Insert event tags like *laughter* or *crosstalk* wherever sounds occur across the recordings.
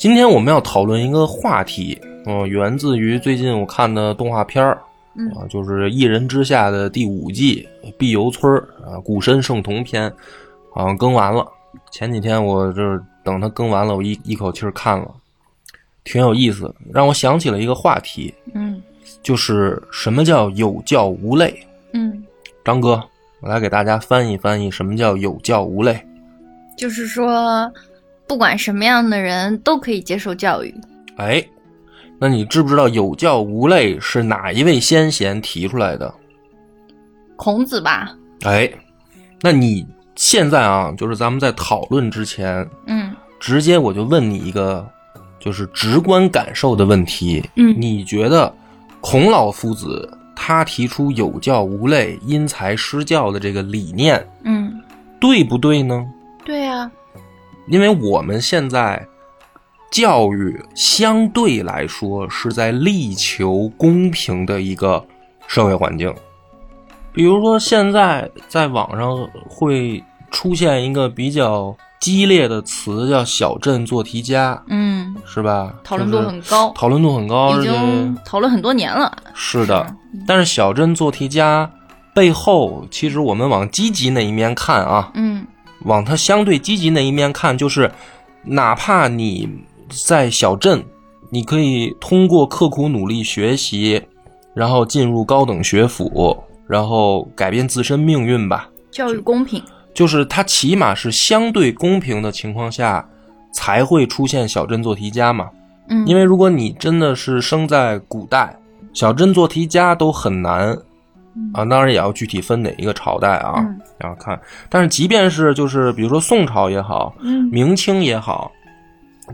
今天我们要讨论一个话题，嗯、源自于最近我看的动画片儿，嗯啊，就是《一人之下》的第五季《碧游村儿》啊，《古参圣童篇》，好像更完了。前几天我这等它更完了，我一一口气儿看了，挺有意思，让我想起了一个话题，嗯就是什么叫有教无类。嗯，张哥，我来给大家翻译翻译，什么叫有教无类？就是说，不管什么样的人都可以接受教育。哎，那你知不知道有教无类是哪一位先贤提出来的？孔子吧，哎，那你现在啊，就是咱们在讨论之前，嗯直接我就问你一个，就是直观感受的问题。嗯你觉得孔老夫子他提出有教无类、因材施教的这个理念，嗯，对不对呢？对啊，因为我们现在教育相对来说是在力求公平的一个社会环境。比如说，现在在网上会出现一个比较激烈的词，叫“小镇做题家嗯，”，是吧？讨论度很高，讨论度很高，已经讨论很多年了。是的。但是“小镇做题家”背后，其实我们往积极那一面看啊，嗯往它相对积极那一面看，就是哪怕你在小镇，你可以通过刻苦努力学习，然后进入高等学府，然后改变自身命运吧。教育公平。就是它起码是相对公平的情况下，才会出现小镇做题家嘛。嗯，因为如果你真的是生在古代，小镇做题家都很难啊。当然也要具体分哪一个朝代啊，嗯然后看。但是即便是就是比如说宋朝也好，嗯明清也好，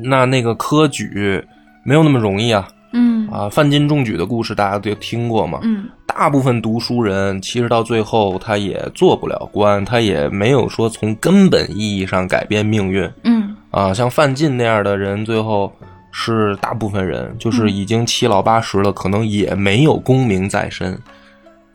那那个科举没有那么容易啊嗯啊！范进中举的故事大家都听过嘛。嗯大部分读书人其实到最后他也做不了官，他也没有说从根本意义上改变命运嗯啊。像范进那样的人，最后是大部分人就是已经七老八十了，可能也没有功名在身。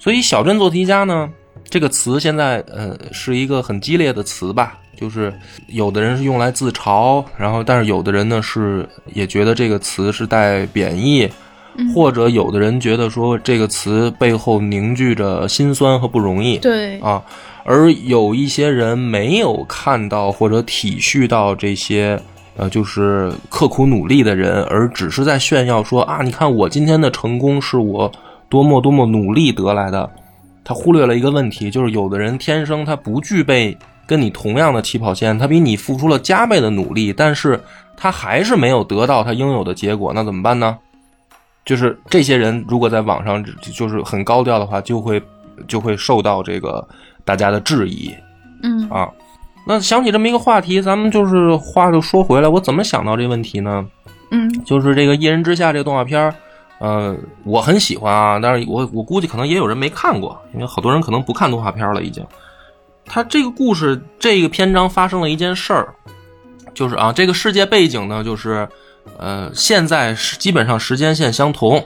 所以“小镇做题家”呢，这个词现在呃是一个很激烈的词吧，就是有的人是用来自嘲，然后但是有的人呢是也觉得这个词是带贬义。嗯，或者有的人觉得说这个词背后凝聚着辛酸和不容易对，啊，而有一些人没有看到或者体恤到这些呃，就是刻苦努力的人，而只是在炫耀说啊，你看我今天的成功是我多么多么努力得来的。他忽略了一个问题，就是有的人天生他不具备跟你同样的起跑线，他比你付出了加倍的努力，但是他还是没有得到他应有的结果，那怎么办呢？就是这些人如果在网上就是很高调的话，就会就会受到这个大家的质疑嗯啊。那想起这么一个话题，咱们就是话就说回来，我怎么想到这问题呢？嗯就是这个《一人之下》这个动画片儿，呃，我很喜欢啊，但是我我估计可能也有人没看过，因为好多人可能不看动画片了已经。他这个故事这个篇章发生了一件事儿，就是啊，这个世界背景呢，就是呃，现在是基本上时间线相同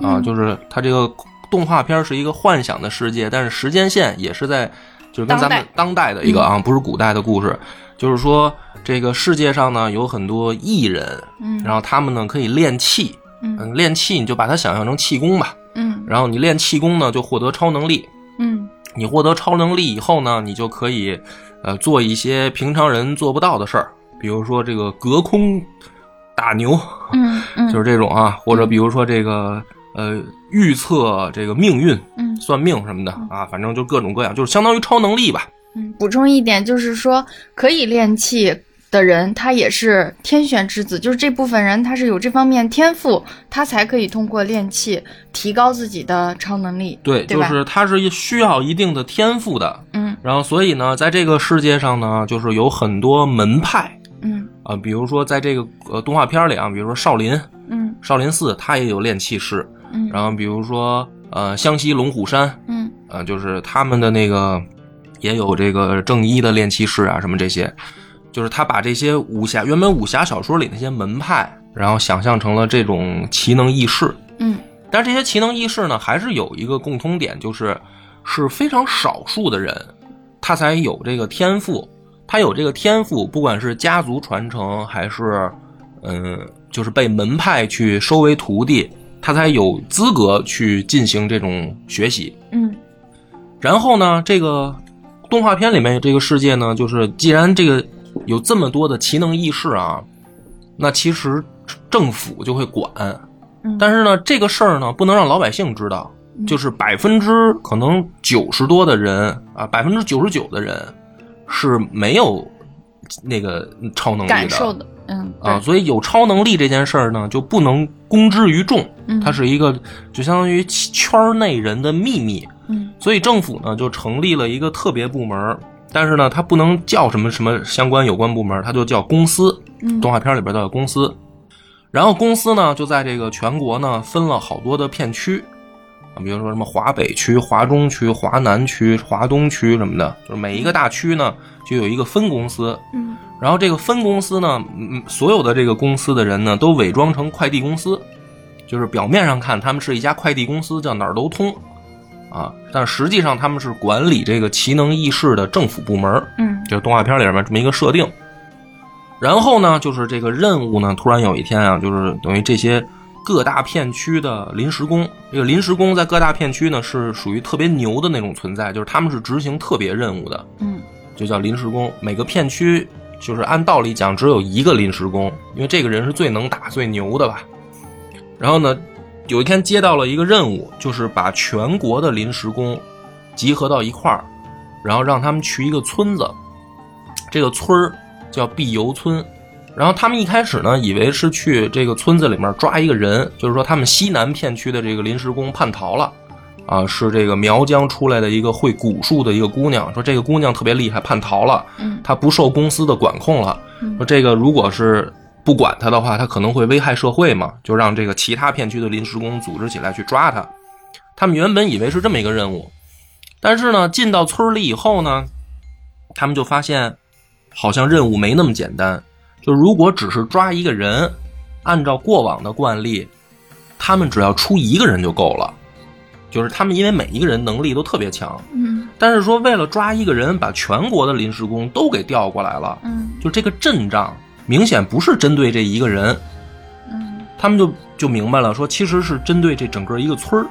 啊，嗯。就是它这个动画片是一个幻想的世界，但是时间线也是在就是跟咱们当代。的一个啊，不是古代的故事，就是说这个世界上呢有很多艺人，嗯，然后他们呢可以练气，嗯。嗯，练气你就把它想象成气功吧，嗯。然后你练气功呢就获得超能力，嗯。你获得超能力以后呢，你就可以呃做一些平常人做不到的事儿，比如说这个隔空打牛，嗯 *laughs* 嗯，就是这种啊，或者比如说这个呃预测这个命运、嗯算命什么的啊，反正就各种各样，就是相当于超能力吧。嗯，补充一点，就是说可以练气的人，他也是天选之子，就是这部分人他是有这方面天赋，他才可以通过练气提高自己的超能力。对，就是他是需要一定的天赋的。嗯。然后，所以呢，在这个世界上呢，就是有很多门派。嗯。啊，比如说在这个呃动画片里啊，比如说少林，嗯。少林寺他也有练气室，嗯。然后比如说呃湘西龙虎山，嗯。呃，就是他们的那个也有这个正一的练气室啊，什么这些，就是他把这些武侠原本武侠小说里那些门派，然后想象成了这种奇能异士。嗯但是这些奇能异士呢，还是有一个共通点，就是是非常少数的人，他才有这个天赋。他有这个天赋，不管是家族传承，还是嗯，就是被门派去收为徒弟，他才有资格去进行这种学习。嗯然后呢，这个动画片里面这个世界呢，就是既然这个有这么多的奇能异士啊，那其实政府就会管。嗯，但是呢，这个事儿呢，不能让老百姓知道，就是百分之可能九十多的人啊，百分之九十九的人是没有那个超能力的感受的，嗯啊，所以有超能力这件事儿呢，就不能公之于众，嗯它是一个就相当于圈内人的秘密。嗯所以政府呢就成立了一个特别部门儿，但是呢它不能叫什么什么相关有关部门儿，它就叫公司。嗯动画片里边的公司，然后公司呢就在这个全国呢分了好多的片区啊，比如说什么华北区、华中区、华南区、华东区什么的，就是每一个大区呢就有一个分公司。嗯然后这个分公司呢，嗯，所有的这个公司的人呢都伪装成快递公司，就是表面上看他们是一家快递公司，叫哪儿都通。啊，但实际上他们是管理这个奇能异事的政府部门，嗯就是动画片里面这么一个设定。然后呢，就是这个任务呢，突然有一天啊，就是等于这些各大片区的临时工，这个临时工在各大片区呢是属于特别牛的那种存在，就是他们是执行特别任务的，嗯就叫临时工。每个片区就是按道理讲只有一个临时工，因为这个人是最能打、最牛的吧。然后呢，有一天接到了一个任务，就是把全国的临时工集合到一块儿，然后让他们去一个村子，这个村儿叫碧游村。然后他们一开始呢，以为是去这个村子里面抓一个人，就是说他们西南片区的这个临时工叛逃了，啊，是这个苗疆出来的一个会蛊术的一个姑娘，说这个姑娘特别厉害，叛逃了，她不受公司的管控了，说这个如果是不管他的话，他可能会危害社会嘛，就让这个其他片区的临时工组织起来去抓他。他们原本以为是这么一个任务，但是呢，进到村里以后呢，他们就发现好像任务没那么简单。就如果只是抓一个人，按照过往的惯例，他们只要出一个人就够了。就是他们因为每一个人能力都特别强，嗯但是说为了抓一个人，把全国的临时工都给调过来了，嗯就这个阵仗明显不是针对这一个人，嗯他们就就明白了，说其实是针对这整个一个村儿，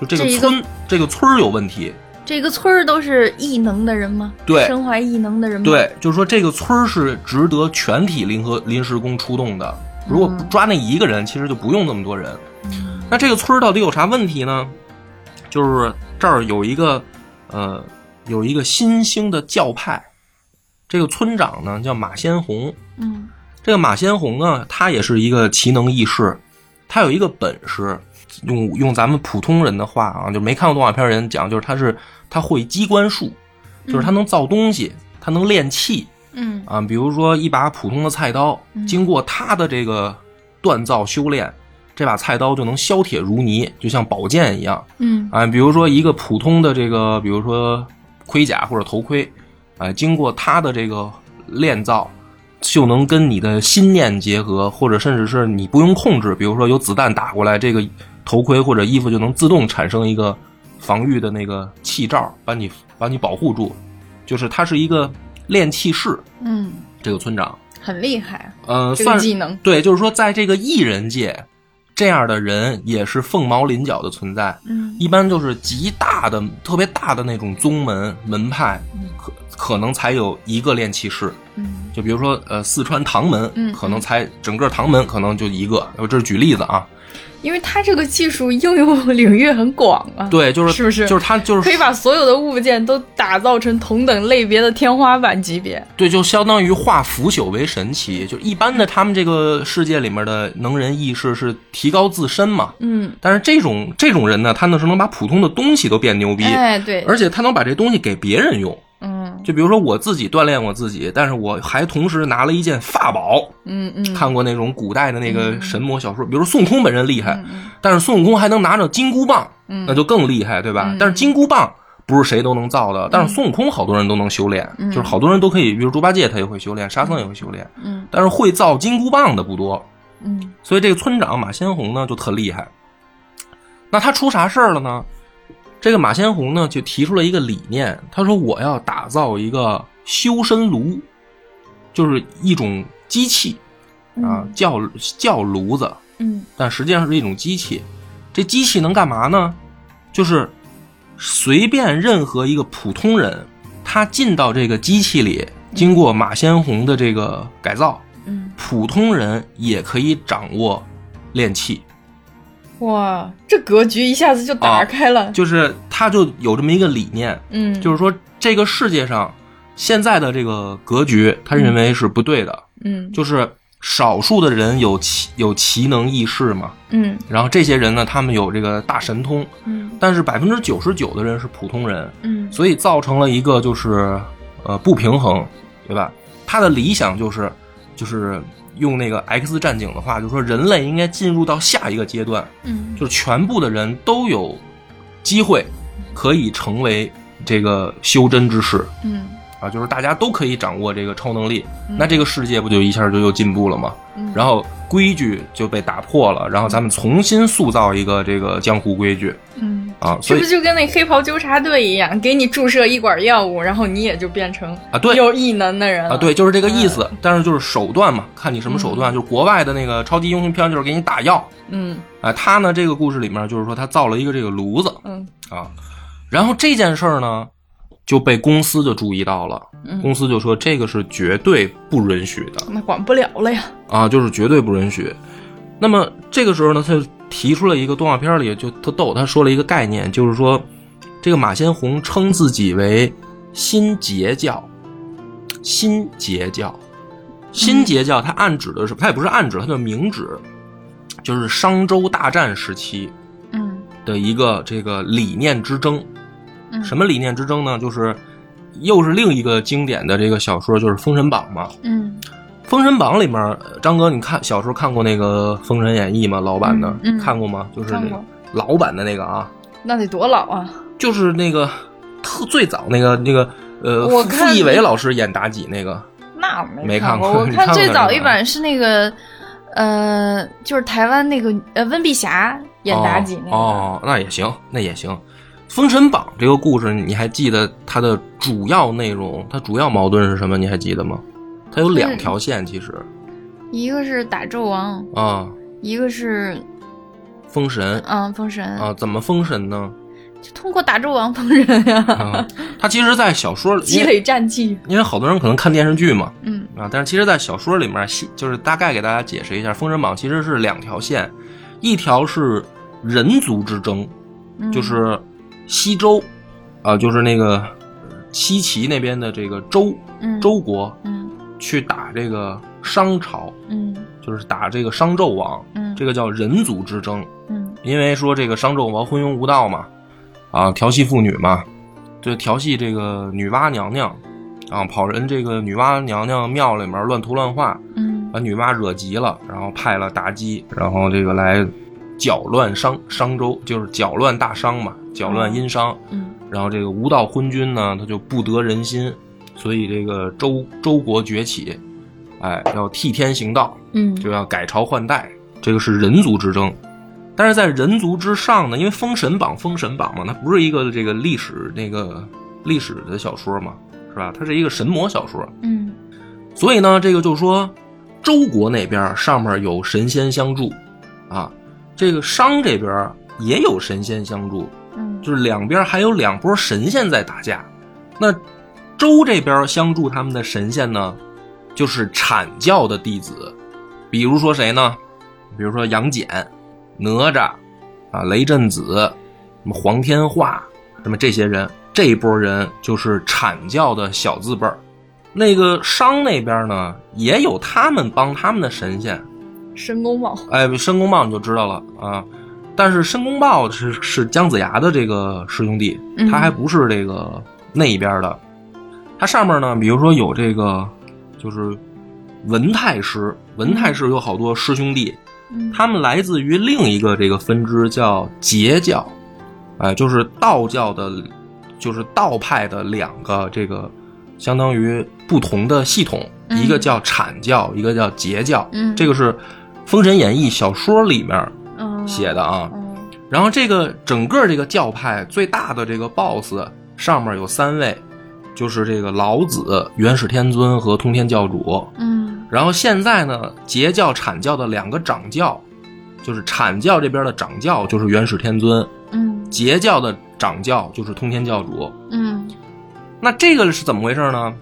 就这个这个村这个村儿有问题。这个村儿都是异能的人吗？对身怀异能的人吗？，对，就是说这个村儿是值得全体临和临时工出动的。如果抓那一个人，其实就不用那么多人。那这个村儿到底有啥问题呢？就是这儿有一个呃有一个新兴的教派，这个村长呢叫马先红。嗯这个马先红呢，他也是一个奇能异士，他有一个本事，用用咱们普通人的话啊，就没看过动画片的人讲，就是他是他会机关术，就是他能造东西，他能炼器嗯啊，比如说一把普通的菜刀，经过他的这个锻造修炼，这把菜刀就能削铁如泥，就像宝剑一样。嗯啊，比如说一个普通的这个，比如说盔甲或者头盔，啊，经过它的这个炼造，就能跟你的心念结合，或者甚至是你不用控制，比如说有子弹打过来，这个头盔或者衣服就能自动产生一个防御的那个气罩，把你把你保护住。就是它是一个炼气士，嗯，这个村长，很厉害啊，呃，这算个技能。对，就是说在这个异人界，这样的人也是凤毛麟角的存在。嗯一般就是极大的、特别大的那种宗门门派，可可能才有一个炼气士。嗯就比如说，呃，四川唐门，嗯可能才整个唐门可能就一个。我这是举例子啊。因为它这个技术应用领域很广啊，对，就是是不是就是他就是可以把所有的物件都打造成同等类别的天花板级别。对，就相当于化腐朽为神奇。就一般的他们这个世界里面的能人异士是提高自身嘛，嗯，但是这种这种人呢，他呢是能把普通的东西都变牛逼，哎，对，而且他能把这东西给别人用。嗯。就比如说我自己锻炼我自己，但是我还同时拿了一件法宝。嗯嗯，看过那种古代的那个嗯。神魔小说，比如说孙悟空本人厉害，嗯但是孙悟空还能拿着金箍棒，嗯。那就更厉害，对吧？嗯。但是金箍棒不是谁都能造的，但是孙悟空好多人都能修炼，嗯。就是好多人都可以，比如猪八戒他也会修炼，沙僧也会修炼，嗯。但是会造金箍棒的不多，嗯。所以这个村长马先红呢就特厉害。那他出啥事儿了呢？这个马先红呢就提出了一个理念，他说我要打造一个修身炉，就是一种机器啊，叫叫炉子，嗯但实际上是一种机器。这机器能干嘛呢？就是随便任何一个普通人，他进到这个机器里，经过马先红的这个改造，嗯，普通人也可以掌握炼器。哇，这格局一下子就打开了。就是他就有这么一个理念，嗯，就是说这个世界上现在的这个格局，他认为是不对的，嗯。就是少数的人有奇有奇能异事嘛，嗯。然后这些人呢，他们有这个大神通，嗯。但是百分之九十九的人是普通人，嗯。所以造成了一个就是呃不平衡，对吧？他的理想就是就是用那个 X 战警的话，就是说人类应该进入到下一个阶段，嗯。就是全部的人都有机会可以成为这个修真之士。嗯啊，就是大家都可以掌握这个超能力，那这个世界不就一下就又进步了吗？嗯，然后规矩就被打破了，然后咱们重新塑造一个这个江湖规矩嗯，啊，是所以不是就跟那黑袍纠察队一样，给你注射一管药物，然后你也就变成啊对有异能的人了啊，对，就是这个意思。但是就是手段嘛，看你什么手段。嗯就是国外的那个超级英雄片，就是给你打药。嗯啊，他呢这个故事里面就是说他造了一个这个炉子嗯啊，然后这件事儿呢就被公司就注意到了，嗯，公司就说这个是绝对不允许的那管不了了呀。啊，就是绝对不允许。那么这个时候呢，他就提出了一个动画片里就特逗，他说了一个概念，就是说这个马先红称自己为新截教，新截教，新截教，他暗指的是，他也不是暗指，他就明指，就是商周大战时期嗯的一个这个理念之争。嗯，什么理念之争呢？就是又是另一个经典的这个小说，就是《封神榜》嘛。嗯《封神榜》里面，呃张哥，你看小时候看过那个《封神演义》吗？老版的，嗯嗯看过吗？就是那个老版的那个啊，那得多老啊！就是那个特最早那个那个呃，傅我看傅艺伟老师演妲己那个。那没没看过过，我看最早一版是那个，呃，就是台湾那个呃温碧霞演妲己那个。哦。哦，那也行，那也行。《封神榜》这个故事，你还记得它的主要内容？它主要矛盾是什么？你还记得吗？它有两条线，其实一个是打纣王，啊，一个是封神嗯封神，啊，怎么封神呢？就通过打纣王封神呀，啊，它其实，在小说里，*laughs* 积累战绩。因为好多人可能看电视剧嘛，嗯啊，但是其实，在小说里面，就是大概给大家解释一下，《封神榜》其实是两条线，一条是人族之争，嗯，就是西周，啊，就是那个西岐那边的这个周嗯。周国嗯。去打这个商朝，嗯。就是打这个商纣王，嗯。这个叫人族之争，嗯。因为说这个商纣王昏庸无道嘛，啊，调戏妇女嘛，就调戏这个女娲娘娘，啊，跑人这个女娲娘娘庙里面乱涂乱画，嗯。把女娲惹急了，然后派了妲己，然后这个来搅乱商商周，就是搅乱大商嘛，搅乱殷商。嗯然后这个无道昏君呢，他就不得人心，所以这个周周国崛起，哎，要替天行道，嗯就要改朝换代，这个是人族之争。但是在人族之上呢，因为《封神榜》《封神榜》嘛，它不是一个这个历史那个历史的小说嘛，是吧？它是一个神魔小说，嗯所以呢，这个就是说，周国那边上面有神仙相助，啊，这个商这边也有神仙相助，嗯就是两边还有两波神仙在打架。那周这边相助他们的神仙呢，就是阐教的弟子，比如说谁呢？比如说杨戬、哪吒啊、雷震子、什么黄天化，什么这些人，这一波人就是阐教的小字辈儿。那个商那边呢，也有他们帮他们的神仙，申公豹。哎，申公豹你就知道了啊。但是申公豹是是姜子牙的这个师兄弟，嗯他还不是这个那一边的。它上面呢，比如说有这个就是文太师，文太师有好多师兄弟，嗯他们来自于另一个这个分支叫截教，哎、就是道教的，就是道派的两个这个相当于不同的系统，嗯一个叫阐教，一个叫截教。嗯这个是《封神演义》小说里面嗯写的啊。嗯然后这个整个这个教派最大的这个 BOSS 上面有三位，就是这个老子、元始天尊和通天教主。嗯然后现在呢，截教、阐教的两个掌教，就是阐教这边的掌教就是元始天尊，嗯截教的掌教就是通天教主。嗯那这个是怎么回事呢？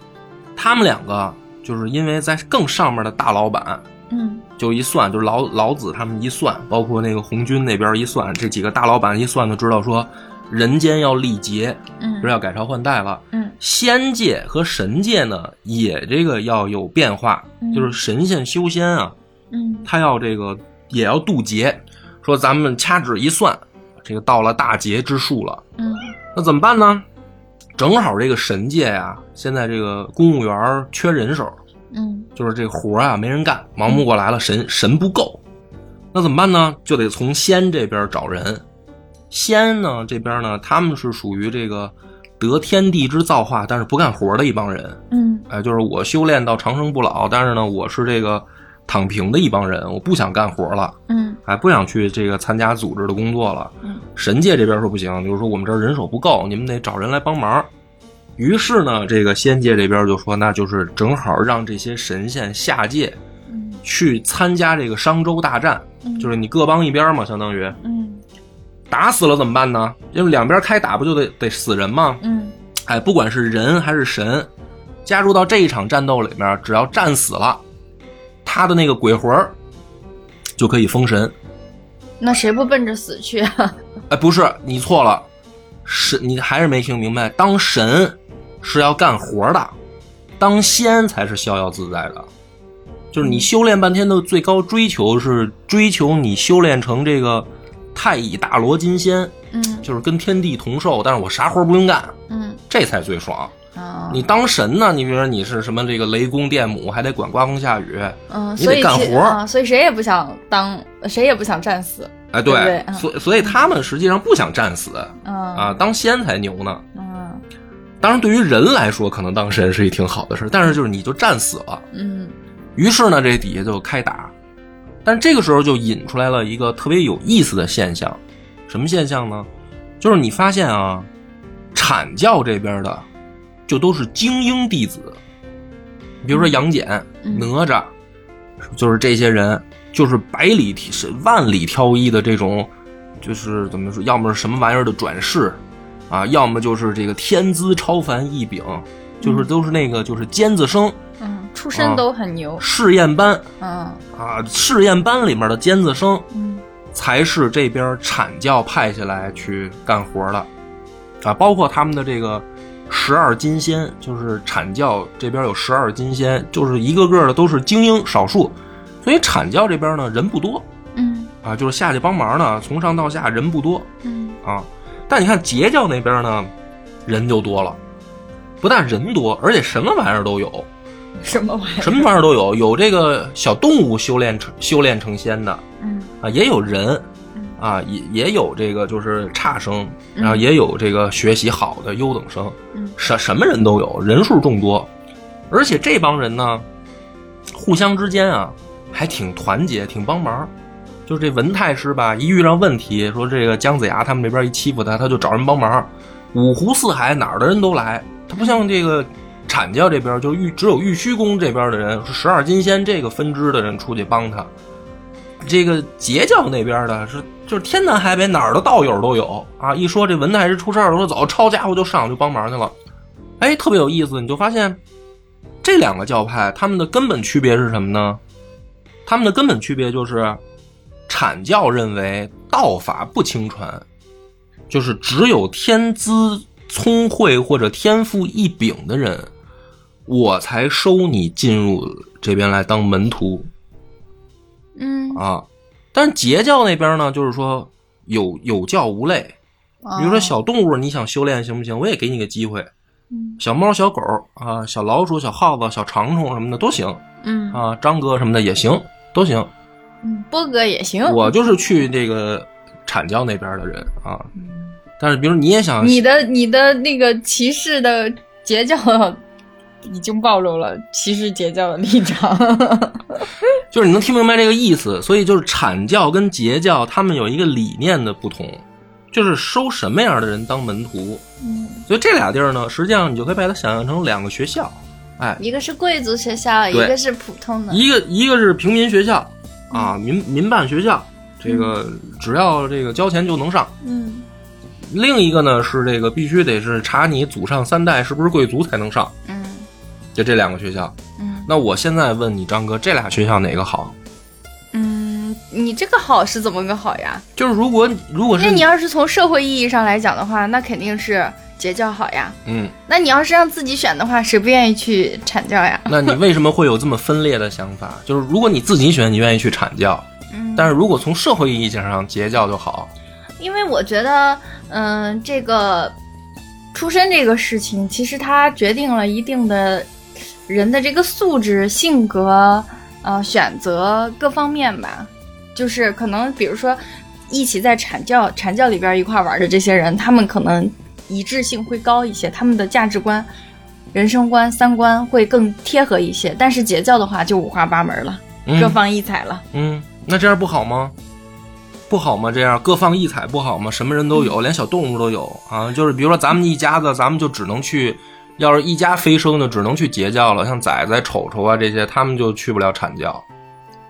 他们两个就是因为在更上面的大老板嗯。就一算，就是老老子他们一算，包括那个红军那边一算，这几个大老板一算就知道说，人间要历劫，嗯。是要改朝换代了。嗯。仙界和神界呢，也这个要有变化，嗯。就是神仙修仙啊，嗯。他要这个也要渡劫，说咱们掐指一算，这个到了大劫之数了，嗯。那怎么办呢？正好这个神界呀、现在这个公务员缺人手，嗯就是这个活啊没人干，忙不过来了，神神不够，那怎么办呢？就得从仙这边找人。仙呢这边呢，他们是属于这个得天地之造化，但是不干活的一帮人。嗯哎，就是我修炼到长生不老，但是呢，我是这个躺平的一帮人，我不想干活了，嗯哎，不想去这个参加组织的工作了。嗯神界这边说不行，就是说我们这儿人手不够，你们得找人来帮忙。于是呢，这个仙界这边就说，那就是正好让这些神仙下界嗯去参加这个商周大战，嗯就是你各帮一边嘛，相当于嗯打死了怎么办呢？因为两边开打不就得得死人吗？嗯哎，不管是人还是神，加入到这一场战斗里面，只要战死了，他的那个鬼魂儿就可以封神。那谁不奔着死去啊？*laughs* 哎，不是，你错了，神，你还是没听明白。当神是要干活的，当仙才是逍遥自在的。就是你修炼半天的最高追求是追求你修炼成这个太乙大罗金仙，嗯就是跟天地同寿，但是我啥活不用干，嗯这才最爽。啊你当神呢？你比如说你是什么这个雷公电母，还得管刮风下雨，嗯，你得干活所以谁也不想当，谁也不想战死。哎，对所以所以他们实际上不想战死嗯啊，当仙才牛呢。嗯当然，对于人来说，可能当神是一挺好的事儿，但是就是你就战死了。嗯。于是呢，这底下就开打，但这个时候就引出来了一个特别有意思的现象，什么现象呢？就是你发现啊，阐教这边的就都是精英弟子，比如说杨戬、嗯。哪吒，就是这些人，就是百里挑是万里挑一的这种，就是怎么说，要么是什么玩意儿的转世啊，要么就是这个天资超凡异禀，就是都是那个就是尖子生嗯，出啊身都很牛。试验班嗯。啊，试验班里面的尖子生嗯才是这边阐教派下来去干活的，啊，包括他们的这个十二金仙，就是阐教这边有十二金仙，就是一个个的都是精英少数，所以阐教这边呢人不多嗯。啊，就是下去帮忙呢，从上到下人不多嗯。啊，但你看截教那边呢，人就多了，不但人多，而且什么玩意儿都有，什么玩意儿？什么玩意儿都有，有这个小动物修炼成修炼成仙的嗯。啊，也有人嗯。啊，也也有这个就是差生，嗯。然后也有这个学习好的优等生，嗯。什什么人都有，人数众多，而且这帮人呢，互相之间啊还挺团结，挺帮忙。就是这文太师吧，一遇上问题，说这个姜子牙他们这边一欺负他，他就找人帮忙，五湖四海哪儿的人都来。他不像这个阐教这边，就玉只有玉虚宫这边的人，是十二金仙这个分支的人出去帮他。这个截教那边的是就是天南海北哪儿的道友都有啊！一说这文太师出事儿了，说走，抄家伙就上去帮忙去了。哎，特别有意思，你就发现这两个教派他们的根本区别是什么呢？他们的根本区别就是，阐教认为道法不轻传，就是只有天资聪慧或者天赋异禀的人，我才收你进入这边来当门徒。嗯，啊。但是截教那边呢，就是说有有教无类，比如说哦小动物，你想修炼行不行？我也给你个机会嗯小猫、小狗啊，小老鼠、小耗子、小长虫什么的都行嗯啊，张哥什么的也行，都行。嗯，波哥也行。我就是去这个阐教那边的人啊，但是比如你也想，你的你的那个骑士的截教已经暴露了骑士截教的立场。*laughs* *laughs* 就是你能听明白这个意思，所以就是阐教跟截教他们有一个理念的不同，就是收什么样的人当门徒。嗯，所以这俩地儿呢，实际上你就可以把它想象成两个学校，哎，一个是贵族学校，一个是普通的。一个一个是平民学校啊，民民办学校，这个只要这个交钱就能上。嗯另一个呢是这个必须得是查你祖上三代是不是贵族才能上，嗯就这两个学校。嗯那我现在问你张哥，这俩学校哪个好？嗯，你这个好是怎么个好呀？就是如果如果是那你要是从社会意义上来讲的话，那肯定是截教好呀。嗯，那你要是让自己选的话，谁不愿意去阐教呀？那你为什么会有这么分裂的想法？就是如果你自己选，你愿意去阐教，嗯，但是如果从社会意义上截教就好。因为我觉得，嗯、这个出身这个事情，其实它决定了一定的人的这个素质、性格、呃选择各方面吧。就是可能，比如说，一起在阐教阐教里边一块玩的这些人，他们可能一致性会高一些，他们的价值观、人生观、三观会更贴合一些。但是截教的话，就五花八门了，嗯各放异彩了。嗯，那这样不好吗？不好吗？这样各放异彩不好吗？什么人都有，连小动物都有啊。就是比如说咱们一家子，咱们就只能去，要是一家飞升的，只能去截教了。像崽崽、丑丑啊这些，他们就去不了阐教。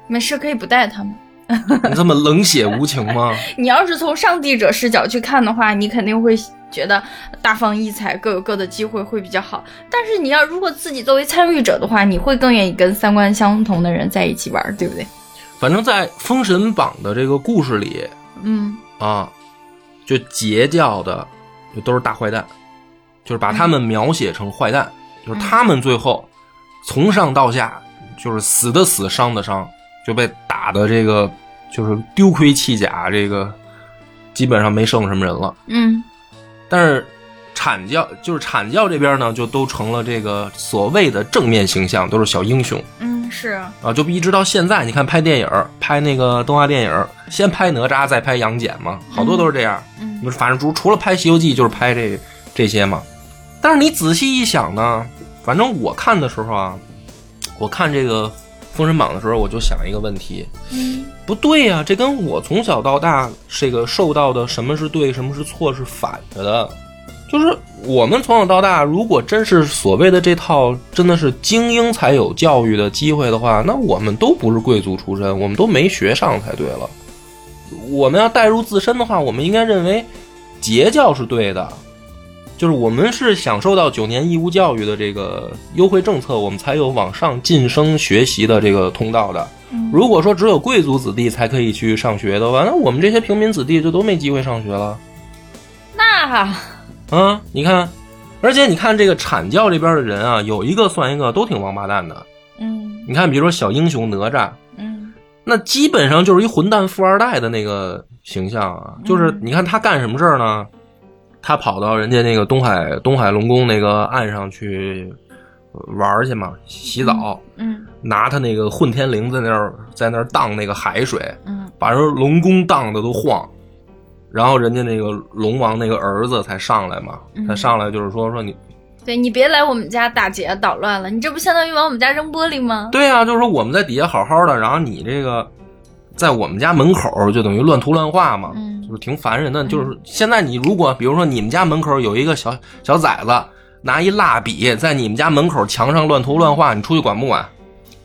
没事，可以不带他们。*laughs* 你这么冷血无情吗？*laughs* 你要是从上帝者视角去看的话，你肯定会觉得大放异彩，各有各的机会会比较好。但是你要如果自己作为参与者的话，你会更愿意跟三观相同的人在一起玩，对不对？反正，在《封神榜》的这个故事里嗯啊，就截教的就都是大坏蛋，就是把他们描写成坏蛋，就是他们最后从上到下就是死的死，伤的伤，就被打的这个就是丢盔弃甲，这个基本上没剩什么人了。嗯但是阐教就是阐教这边呢，就都成了这个所谓的正面形象，都是小英雄。嗯，是啊，就一直到现在，你看拍电影，拍那个动画电影，先拍哪吒，再拍杨戬嘛，好多都是这样。反正除除了拍《西游记》，就是拍这这些嘛。但是你仔细一想呢，反正我看的时候啊，我看这个《封神榜》的时候，我就想一个问题，嗯不对呀、这跟我从小到大这个受到的什么是对，什么是错是反着的。就是我们从小到大，如果真是所谓的这套真的是精英才有教育的机会的话，那我们都不是贵族出身，我们都没学上才对了。我们要带入自身的话，我们应该认为截教是对的，就是我们是享受到九年义务教育的这个优惠政策，我们才有往上晋升学习的这个通道的。嗯如果说只有贵族子弟才可以去上学的话，那我们这些平民子弟就都没机会上学了。那啊，你看，而且你看这个阐教这边的人啊，有一个算一个，都挺王八蛋的。嗯你看，比如说小英雄哪吒，嗯那基本上就是一混蛋富二代的那个形象啊。就是你看他干什么事儿呢？他跑到人家那个东海东海龙宫那个岸上去玩去嘛，洗澡，嗯拿他那个混天绫在那儿在那儿荡那个海水，嗯。把人龙宫荡的都晃，然后人家那个龙王那个儿子才上来嘛，嗯。才上来就是说说你对你别来我们家打劫捣乱了，你这不相当于往我们家扔玻璃吗？对啊，就是说我们在底下好好的，然后你这个在我们家门口就等于乱涂乱画嘛，嗯就是挺烦人的。就是现在你如果比如说你们家门口有一个小小崽子拿一蜡笔在你们家门口墙上乱涂乱画，你出去管不管？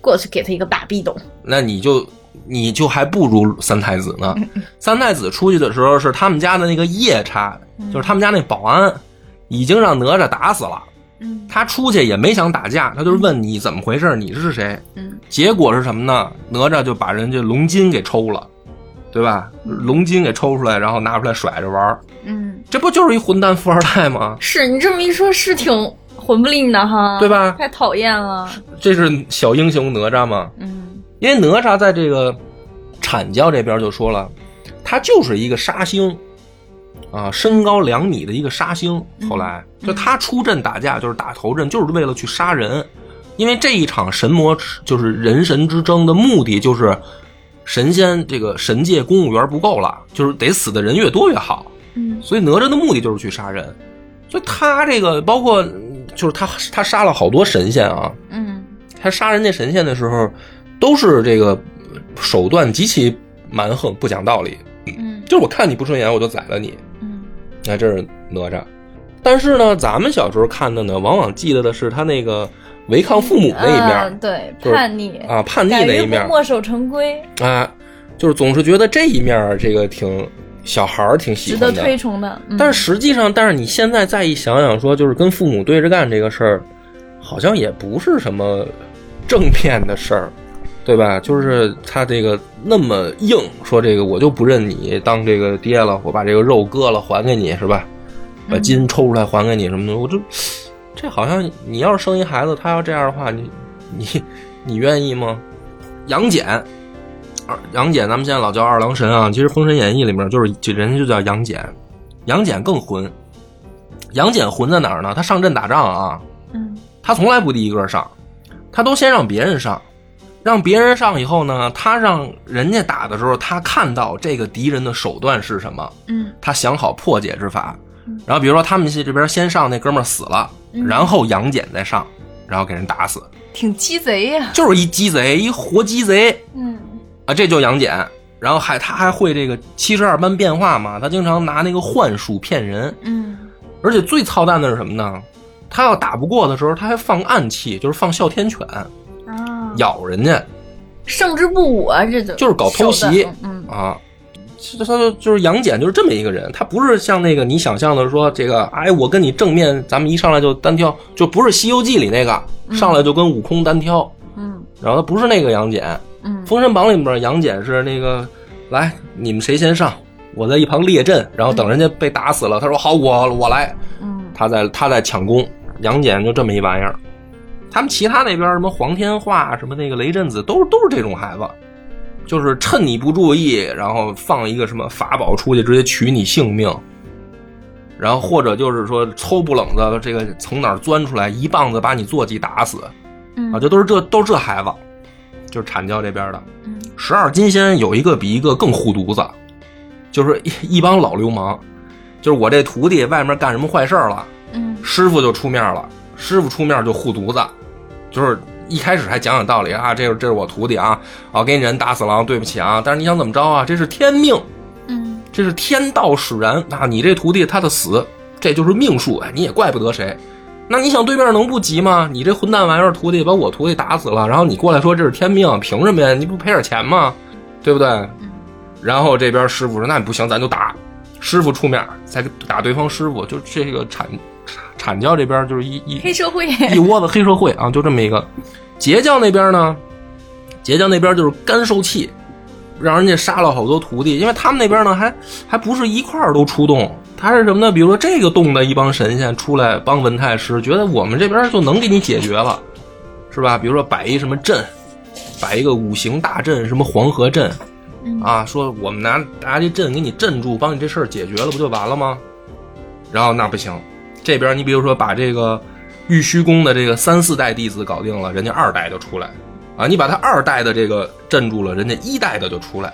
过去给他一个大逼斗。那你就你就还不如三太子呢。三太子出去的时候是他们家的那个夜叉，就是他们家那保安已经让哪吒打死了。嗯他出去也没想打架，他就是问你怎么回事，你是谁？嗯结果是什么呢？哪吒就把人家龙筋给抽了，对吧？龙筋给抽出来，然后拿出来甩着玩嗯，这不就是一混蛋富二代吗？是你这么一说，是挺混不吝的哈，对吧太讨厌了。这是小英雄哪吒吗？嗯因为哪吒在这个阐教这边就说了，他就是一个杀星，啊，身高两米的一个杀星。后来就他出阵打架，就是打头阵，就是为了去杀人。因为这一场神魔就是人神之争的目的，就是神仙这个神界公务员不够了，就是得死的人越多越好。嗯所以哪吒的目的就是去杀人。所以他这个包括就是他他杀了好多神仙啊，嗯他杀人家神仙的时候，都是这个手段极其蛮横，不讲道理。嗯就是我看你不顺眼，我就宰了你。嗯那这是哪吒。但是呢，咱们小时候看的呢，往往记得的是他那个违抗父母那一面嗯对，叛逆啊，叛逆那一面墨守成规，啊，就是总是觉得这一面这个挺小孩儿挺喜值得欢的。推崇的。嗯但是实际上，但是你现在再一想想，说就是跟父母对着干这个事儿，好像也不是什么正面的事儿，对吧？就是他这个那么硬，说这个我就不认你当这个爹了，我把这个肉割了还给你，是吧？把筋抽出来还给你什么的，我这这好像你要是生一孩子，他要这样的话，你你你愿意吗？杨戬，二杨戬，咱们现在老叫二郎神啊，其实《封神演义》里面就是就人家就叫杨戬，杨戬更混。杨戬混在哪儿呢？他上阵打仗啊，嗯他从来不第一个上，他都先让别人上，让别人上以后呢，他让人家打的时候，他看到这个敌人的手段是什么，嗯。他想好破解之法。然后比如说他们这边先上那哥们儿死了，嗯。然后杨戬再上，然后给人打死，挺鸡贼呀。就是一鸡贼，一活鸡贼。嗯。啊，这就杨戬。然后还他还会这个七十二般变化嘛，他经常拿那个幻术骗人，嗯。而且最操蛋的是什么呢？他要打不过的时候，他还放暗器，就是放哮天犬。啊，咬人家。胜之不武啊，这就就是搞偷袭。嗯啊。他他就就是杨戬就是这么一个人，他不是像那个你想象的说这个，哎，我跟你正面，咱们一上来就单挑，就不是《西游记》里那个上来就跟悟空单挑，嗯。然后他不是那个杨戬，嗯《封神榜》里面杨戬是那个，来你们谁先上，我在一旁列阵，然后等人家被打死了，他说好我我来，嗯。他在他在抢功，杨戬就这么一玩意儿。他们其他那边什么黄天化、什么那个雷震子，都都是这种孩子，就是趁你不注意，然后放一个什么法宝出去，直接取你性命。然后或者就是说抽不冷子，这个从哪儿钻出来，一棒子把你坐骑打死。嗯。啊！这都是这都是这孩子，就是阐教这边的。嗯十二金仙有一个比一个更护犊子，就是一一帮老流氓，就是我这徒弟外面干什么坏事儿了，嗯。师傅就出面了，师傅出面就护犊子，就是一开始还讲讲道理啊，这是这是我徒弟啊，啊给你人打死了，对不起啊，但是你想怎么着啊？这是天命，嗯这是天道使然啊！你这徒弟他的死，这就是命数，哎，你也怪不得谁。那你想对面能不急吗？你这混蛋玩意儿徒弟把我徒弟打死了，然后你过来说这是天命，凭什么呀？你不赔点钱吗？对不对？然后这边师傅说那不行，咱就打。师傅出面再打对方师傅，就这个阐阐教这边就是一一黑社会，一窝子黑社会啊，就这么一个。截教那边呢，截教那边就是干受气，让人家杀了好多徒弟，因为他们那边呢还还不是一块儿都出动，他是什么呢？比如说这个洞的一帮神仙出来帮文太师，觉得我们这边就能给你解决了，是吧？比如说摆一什么阵，摆一个五行大阵，什么黄河阵，啊，说我们拿拿这阵给你镇住，帮你这事儿解决了，不就完了吗？然后那不行，这边你比如说把这个玉虚宫的这个三四代弟子搞定了，人家二代就出来啊，你把他二代的这个镇住了，人家一代的就出来，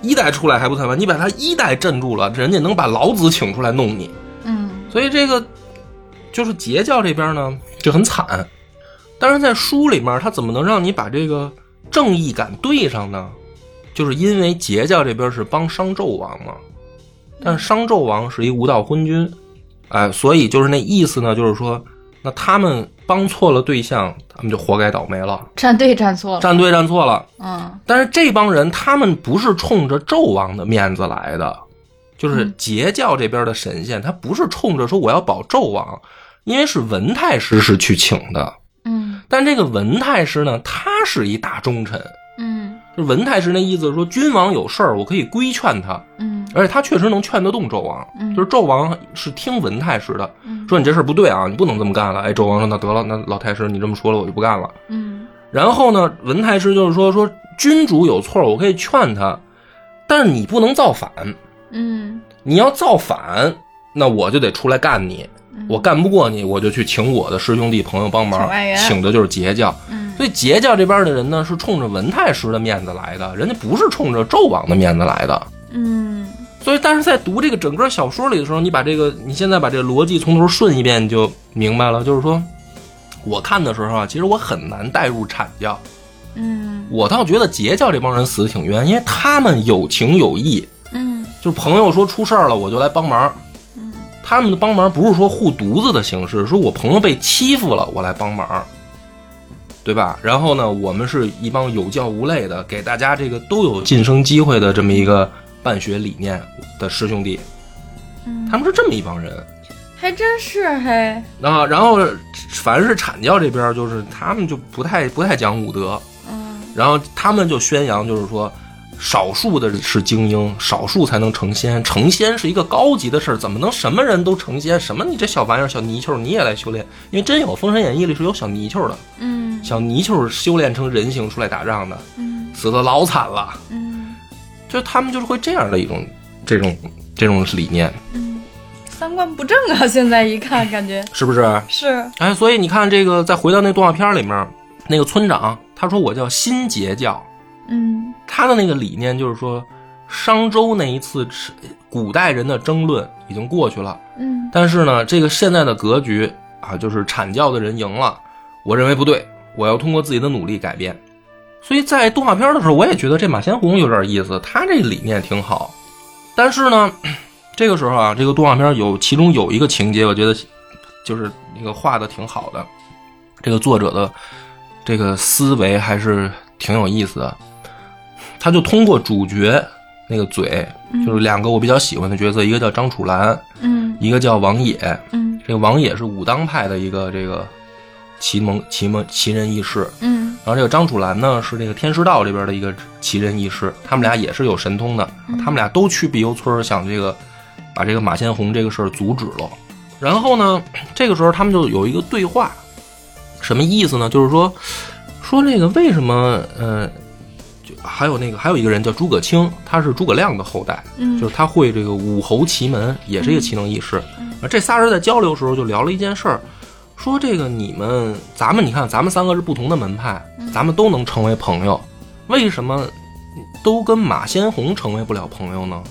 一代出来还不算完，你把他一代镇住了，人家能把老子请出来弄你，嗯。所以这个就是截教这边呢就很惨，但是在书里面他怎么能让你把这个正义感对上呢？就是因为截教这边是帮商纣王嘛，但商纣王是一无道昏君，哎，所以就是那意思呢，就是说，那他们帮错了对象，他们就活该倒霉了，站队站错了，站队站错了。嗯但是这帮人他们不是冲着纣王的面子来的，就是嗯截教这边的神仙，他不是冲着说我要保纣王，因为是文太师是去请的。嗯但这个文太师呢，他是一大忠臣，文太师那意思是说，君王有事儿，我可以规劝他，嗯而且他确实能劝得动纣王，嗯就是纣王是听文太师的，嗯说你这事儿不对啊，你不能这么干了。哎，纣王说那得了，那老太师你这么说了，我就不干了。嗯然后呢，文太师就是说说君主有错，我可以劝他，但是你不能造反。嗯你要造反，那我就得出来干你。我干不过你，我就去请我的师兄弟朋友帮忙请的就是截教。嗯所以截教这边的人呢，是冲着文太师的面子来的，人家不是冲着纣王的面子来的。嗯所以，但是在读这个整个小说里的时候，你把这个，你现在把这个逻辑从头顺一遍，你就明白了。就是说，我看的时候啊，其实我很难带入阐教，嗯我倒觉得截教这帮人死的挺冤，因为他们有情有义，嗯就是朋友说出事儿了，我就来帮忙。嗯他们的帮忙不是说护犊子的形式，说我朋友被欺负了，我来帮忙，对吧？然后呢，我们是一帮有教无类的，给大家这个都有晋升机会的这么一个办学理念的师兄弟，嗯，他们是这么一帮人。还真是嘿，啊，然后凡是阐教这边，就是他们就不太不太讲武德，嗯。然后他们就宣扬，就是说，少数的是精英，少数才能成仙。成仙是一个高级的事儿，怎么能什么人都成仙？什么你这小玩意儿、小泥鳅你也来修炼？因为真有《封神演义》里是有小泥鳅的，嗯小泥鳅修炼成人形出来打仗的，嗯死的老惨了。嗯就他们就是会这样的一种这种这种理念，嗯，三观不正啊！现在一看，感觉 *laughs* 是不是？是哎，所以你看这个，再回到那动画片里面，那个村长他说我叫新截教，嗯他的那个理念就是说，商周那一次是古代人的争论已经过去了，嗯但是呢，这个现在的格局啊，就是阐教的人赢了，我认为不对，我要通过自己的努力改变。所以在动画片的时候，我也觉得这马先红有点意思，他这理念挺好。但是呢，这个时候啊，这个动画片有其中有一个情节，我觉得就是那个画的挺好的，这个作者的这个思维还是挺有意思的。他就通过主角那个嘴，就是两个我比较喜欢的角色，一个叫张楚岚，嗯一个叫王野。嗯这个王野是武当派的一个这个奇蒙奇蒙奇人异士，嗯然后这个张楚岚呢是这个天师道这边的一个奇人异士，他们俩也是有神通的，他们俩都去碧游村想这个把这个马先红这个事儿阻止了。然后呢，这个时候他们就有一个对话，什么意思呢？就是说说这个为什么呃，就还有那个还有一个人叫诸葛青，他是诸葛亮的后代，嗯就是他会这个武侯奇门，也是一个奇能异士。啊，这仨人在交流的时候就聊了一件事儿，说这个你们咱们你看咱们三个是不同的门派，咱们都能成为朋友，为什么都跟马先红成为不了朋友呢？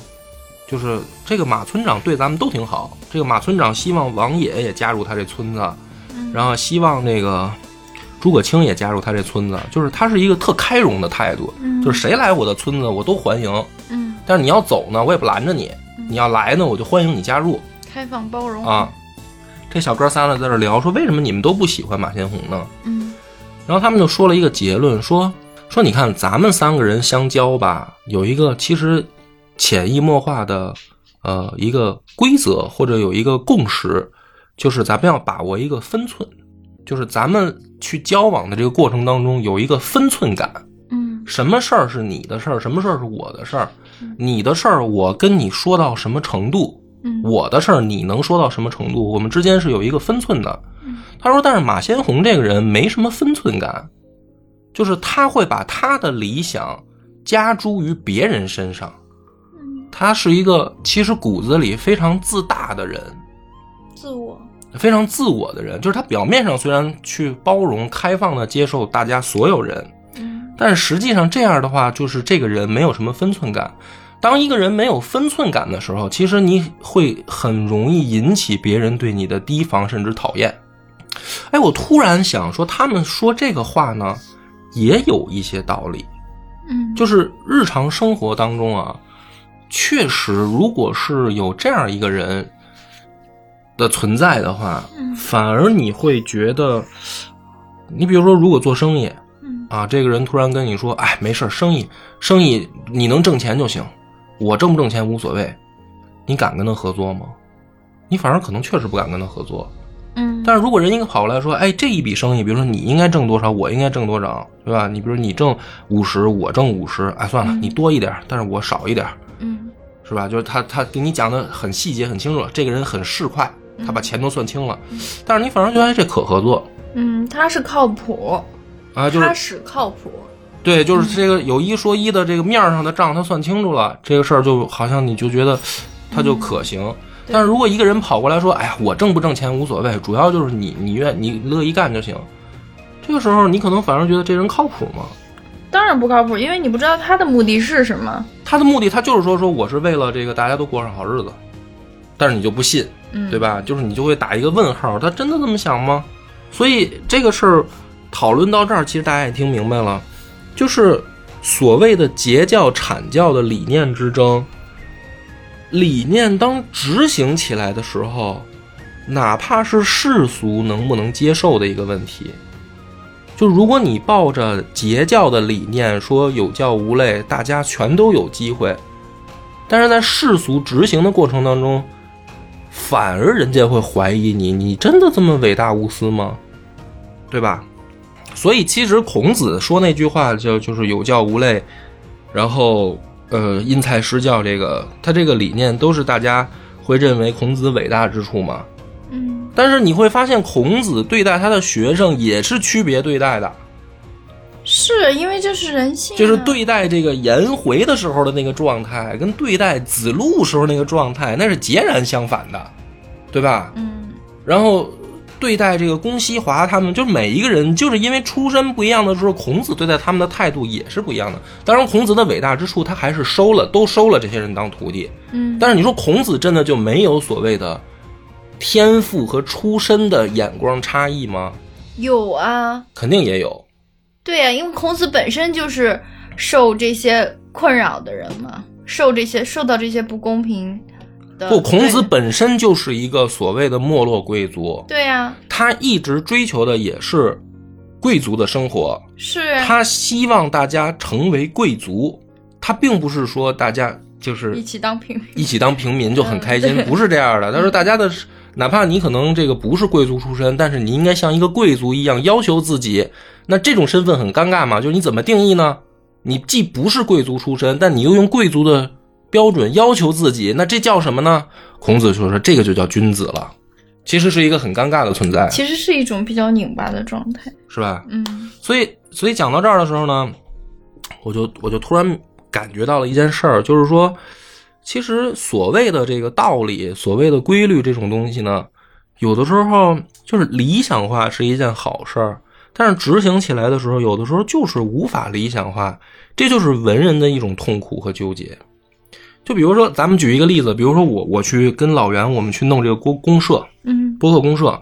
就是这个马村长对咱们都挺好，这个马村长希望王野也加入他这村子，然后希望那个诸葛青也加入他这村子，就是他是一个特开容的态度，就是谁来我的村子我都欢迎，嗯，但是你要走呢，我也不拦着你，你要来呢，我就欢迎你加入开放包容啊。这小哥仨呢在这聊说，为什么你们都不喜欢马先红呢？嗯然后他们就说了一个结论，说说你看咱们三个人相交吧，有一个其实潜移默化的呃一个规则或者有一个共识，就是咱们要把握一个分寸，就是咱们去交往的这个过程当中有一个分寸感。嗯什么事儿是你的事儿，什么事儿是我的事儿，你的事儿我跟你说到什么程度，嗯我的事儿你能说到什么程度，我们之间是有一个分寸的。嗯他说，但是马先红这个人没什么分寸感，就是他会把他的理想加诸于别人身上。他是一个其实骨子里非常自大的人，自我非常自我的人。就是他表面上虽然去包容、开放的接受大家所有人，嗯但是实际上这样的话，就是这个人没有什么分寸感。当一个人没有分寸感的时候，其实你会很容易引起别人对你的提防甚至讨厌。哎，我突然想说，他们说这个话呢，也有一些道理。嗯就是日常生活当中啊，确实，如果是有这样一个人的存在的话，嗯反而你会觉得，你比如说，如果做生意嗯啊，这个人突然跟你说：“哎，没事儿，生意生意你能挣钱就行，我挣不挣钱无所谓。”你敢跟他合作吗？你反而可能确实不敢跟他合作。嗯但是如果人一个跑过来说，哎，这一笔生意，比如说你应该挣多少，我应该挣多少，对吧？你比如你挣五十，我挣五十，哎，算了，嗯你多一点，但是我少一点，嗯是吧？就是他他给你讲的很细节很清楚，这个人很市侩，他把钱都算清了，但是你反而觉得哎这可合作嗯，他是靠谱，啊，就是踏实靠谱，对，就是这个有一说一的这个面儿上的账他算清楚了，这个事儿就好像你就觉得他就可行。但是如果一个人跑过来说：“哎呀，我挣不挣钱无所谓，主要就是你你愿你乐意干就行。”这个时候，你可能反而觉得这人靠谱吗？当然不靠谱，因为你不知道他的目的是什么。他的目的，他就是说说我是为了这个大家都过上好日子，但是你就不信，嗯，对？吧？就是你就会打一个问号，他真的这么想吗？所以这个事儿讨论到这儿，其实大家也听明白了，就是所谓的截教阐教的理念之争，理念当执行起来的时候，哪怕是世俗能不能接受的一个问题。就如果你抱着截教的理念说有教无类，大家全都有机会，但是在世俗执行的过程当中，反而人家会怀疑你，你真的这么伟大无私吗？对吧？所以其实孔子说那句话就就是有教无类，然后呃因材施教，这个他这个理念都是大家会认为孔子伟大之处嘛。嗯，但是你会发现，孔子对待他的学生也是区别对待的，是因为这是人性、啊，就是对待这个颜回的时候的那个状态，跟对待子路时候那个状态，那是截然相反的，对吧？嗯，然后对待这个公西华他们，就是每一个人，就是因为出身不一样的时候，孔子对待他们的态度也是不一样的。当然，孔子的伟大之处，他还是收了，都收了这些人当徒弟。嗯，但是你说孔子真的就没有所谓的天赋和出身的眼光差异吗？有啊，肯定也有。对呀、因为孔子本身就是受这些困扰的人嘛，受这些受到这些不公平的。不，孔子本身就是一个所谓的没落贵族，对呀、他一直追求的也是贵族的生活，是啊他希望大家成为贵族，他并不是说大家就是一起当平民。一起当平民就很开心，嗯不是这样的。他说大家的，哪怕你可能这个不是贵族出身，但是你应该像一个贵族一样要求自己。那这种身份很尴尬嘛？就是你怎么定义呢？你既不是贵族出身，但你又用贵族的标准要求自己，那这叫什么呢？孔子就说这个就叫君子了。其实是一个很尴尬的存在，其实是一种比较拧巴的状态。是吧？嗯所以，所以讲到这儿的时候呢，我就我就突然感觉到了一件事儿，就是说，其实所谓的这个道理，所谓的规律这种东西呢，有的时候就是理想化是一件好事儿，但是执行起来的时候，有的时候就是无法理想化，这就是文人的一种痛苦和纠结。就比如说，咱们举一个例子，比如说我我去跟老袁，我们去弄这个公公社，嗯。播客公社，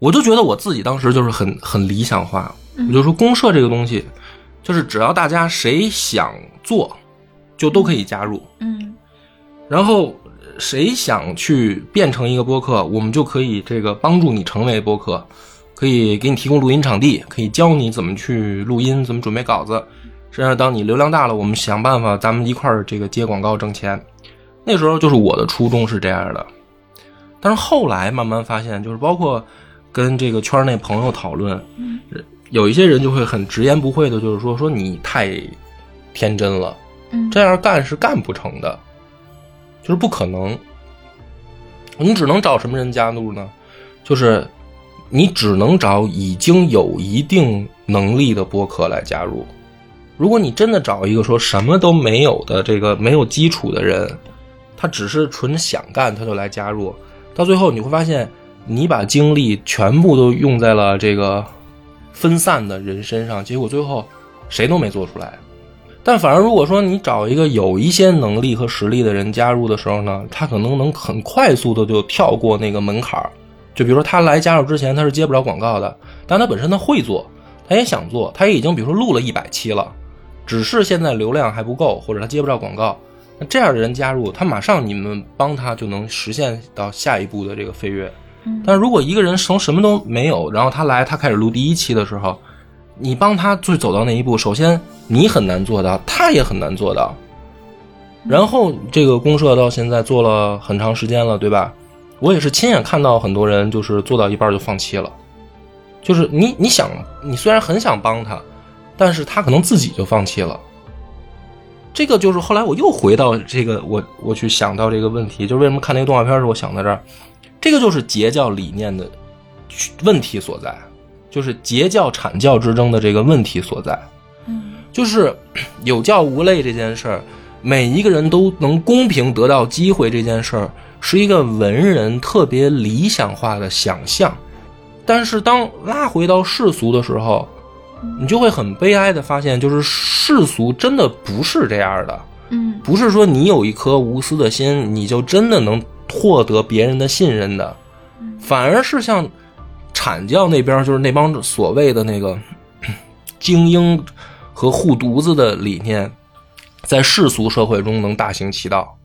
我就觉得我自己当时就是很很理想化，我就说公社这个东西，就是只要大家谁想做，就都可以加入，嗯然后谁想去变成一个播客，我们就可以这个帮助你成为播客，可以给你提供录音场地，可以教你怎么去录音，怎么准备稿子，实际上当你流量大了，我们想办法咱们一块儿这个接广告挣钱。那时候就是我的初衷是这样的，但是后来慢慢发现，就是包括跟这个圈内朋友讨论，有一些人就会很直言不讳的，就是说说你太天真了。嗯，这样干是干不成的，就是不可能。你只能找什么人加入呢？就是你只能找已经有一定能力的播客来加入。如果你真的找一个说什么都没有的这个没有基础的人，他只是纯想干，他就来加入，到最后你会发现，你把精力全部都用在了这个分散的人身上，结果最后谁都没做出来。但反而如果说你找一个有一些能力和实力的人加入的时候呢，他可能能很快速的就跳过那个门槛儿。就比如说他来加入之前他是接不了广告的，但他本身他会做，他也想做，他也已经比如说录了一百期了，只是现在流量还不够，或者他接不着广告。那这样的人加入，他马上你们帮他就能实现到下一步的这个飞跃。但如果一个人从什么都没有，然后他来，他开始录第一期的时候，你帮他最走到那一步，首先你很难做到，他也很难做到。然后这个公社到现在做了很长时间了，对吧？我也是亲眼看到很多人就是做到一半就放弃了，就是你你想你虽然很想帮他，但是他可能自己就放弃了。这个就是后来我又回到这个我我去想到这个问题，就是为什么看那个动画片时候我想到这儿，这个就是截教理念的问题所在，就是截教阐教之争的这个问题所在。嗯就是 *clears throat* 有教无类这件事儿，每一个人都能公平得到机会这件事儿，是一个文人特别理想化的想象。但是当拉回到世俗的时候，你就会很悲哀的发现，就是世俗真的不是这样的。嗯不是说你有一颗无私的心，你就真的能获得别人的信任的，反而是像阐教那边，就是那帮所谓的那个精英和护犊子的理念，在世俗社会中能大行其道。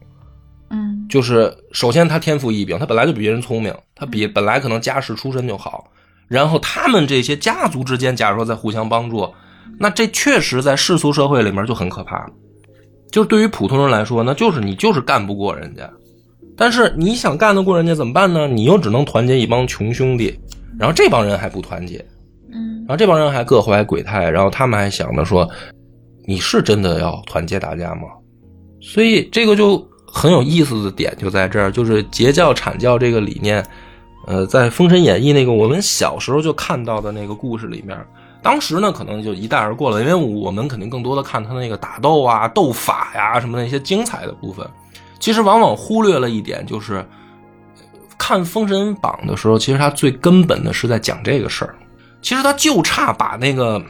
嗯就是首先他天赋异禀，他本来就比别人聪明，他比本来可能家世出身就好，然后他们这些家族之间，假如说在互相帮助，那这确实在世俗社会里面就很可怕。就是对于普通人来说，那就是你就是干不过人家，但是你想干得过人家怎么办呢？你又只能团结一帮穷兄弟，然后这帮人还不团结，嗯然后这帮人还各怀鬼胎，然后他们还想着说，你是真的要团结大家吗？所以这个就很有意思的点就在这儿，就是截教阐教这个理念，呃，在《封神演义》那个我们小时候就看到的那个故事里面，当时呢可能就一带而过了，因为我们肯定更多的看他那个打斗啊、斗法呀什么那些精彩的部分，其实往往忽略了一点，就是看《封神榜》的时候，其实他最根本的是在讲这个事儿。其实他就差把那个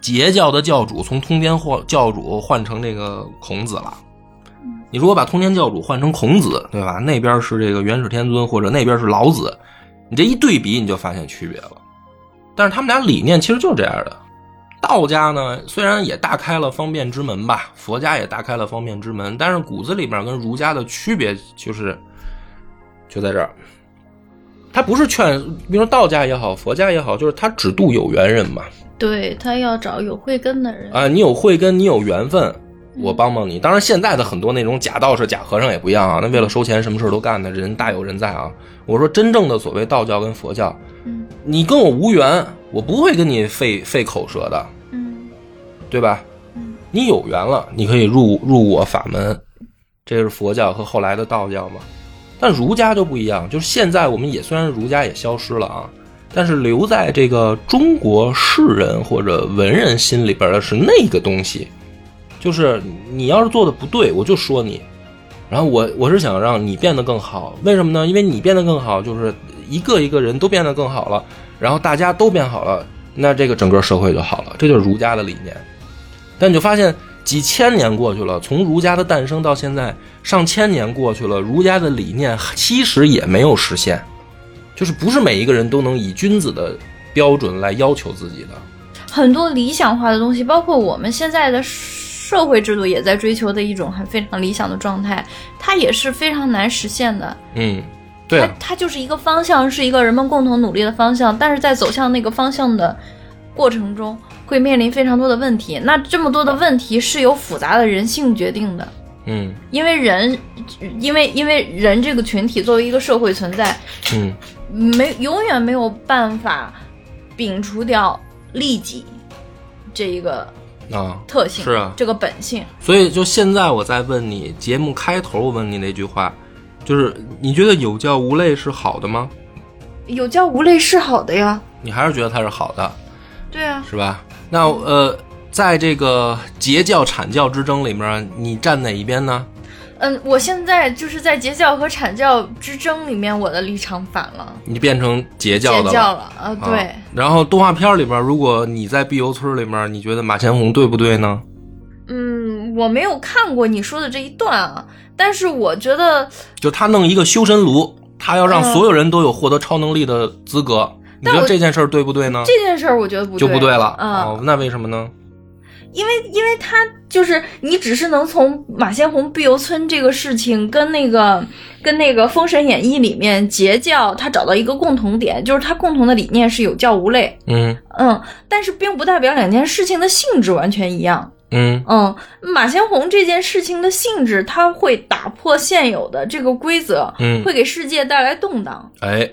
截教的教主从通天换教主换成这个孔子了。你如果把通天教主换成孔子，对吧？那边是这个元始天尊，或者那边是老子，你这一对比，你就发现区别了。但是他们俩理念其实就是这样的。道家呢，虽然也大开了方便之门吧，佛家也大开了方便之门，但是骨子里面跟儒家的区别就是就在这儿。他不是劝，比如说道家也好，佛家也好，就是他只渡有缘人嘛。对他要找有慧根的人。啊，你有慧根，你有缘分，我帮帮你。当然，现在的很多那种假道士、假和尚也不一样啊，那为了收钱，什么事都干的人大有人在啊。我说真正的所谓道教跟佛教，嗯你跟我无缘，我不会跟你费费口舌的，嗯对吧嗯？你有缘了，你可以入入我法门，这是佛教和后来的道教嘛。但儒家就不一样，就是现在我们也虽然儒家也消失了啊，但是留在这个中国士人或者文人心里边的是那个东西，就是你要是做的不对，我就说你。然后我我是想让你变得更好，为什么呢？因为你变得更好，就是一个一个人都变得更好了，然后大家都变好了，那这个整个社会就好了，这就是儒家的理念。但你就发现几千年过去了，从儒家的诞生到现在，上千年过去了，儒家的理念其实也没有实现，就是不是每一个人都能以君子的标准来要求自己的。很多理想化的东西，包括我们现在的社会制度也在追求的一种很非常理想的状态，它也是非常难实现的。嗯，对啊它，它就是一个方向，是一个人们共同努力的方向，但是在走向那个方向的过程中，会面临非常多的问题。那这么多的问题是由复杂的人性决定的，嗯因为人，因为因为人这个群体作为一个社会存在，嗯没永远没有办法摒除掉利己这一个啊，特性，是啊这个本性。所以就现在我在问你，节目开头我问你那句话，就是你觉得有教无类是好的吗？有教无类是好的呀，你还是觉得它是好的，对啊，是吧？那呃，在这个截教阐教之争里面，你站哪一边呢？嗯，我现在就是在截教和阐教之争里面，我的立场反了，你变成截教的截教了，呃，啊对，然后动画片里边，如果你在碧游村里面，你觉得马前红对不对呢？嗯，我没有看过你说的这一段啊，但是我觉得，就他弄一个修身炉，他要让嗯。所有人都有获得超能力的资格，你觉得这件事儿对不对呢？这件事儿我觉得不就不对了。嗯，哦，那为什么呢？因为因为他就是你只是能从马先红碧游村这个事情跟那个跟那个《封神演义》里面截教，他找到一个共同点，就是他共同的理念是有教无类，嗯嗯，但是并不代表两件事情的性质完全一样。嗯嗯，马先红这件事情的性质，它会打破现有的这个规则，嗯会给世界带来动荡。哎，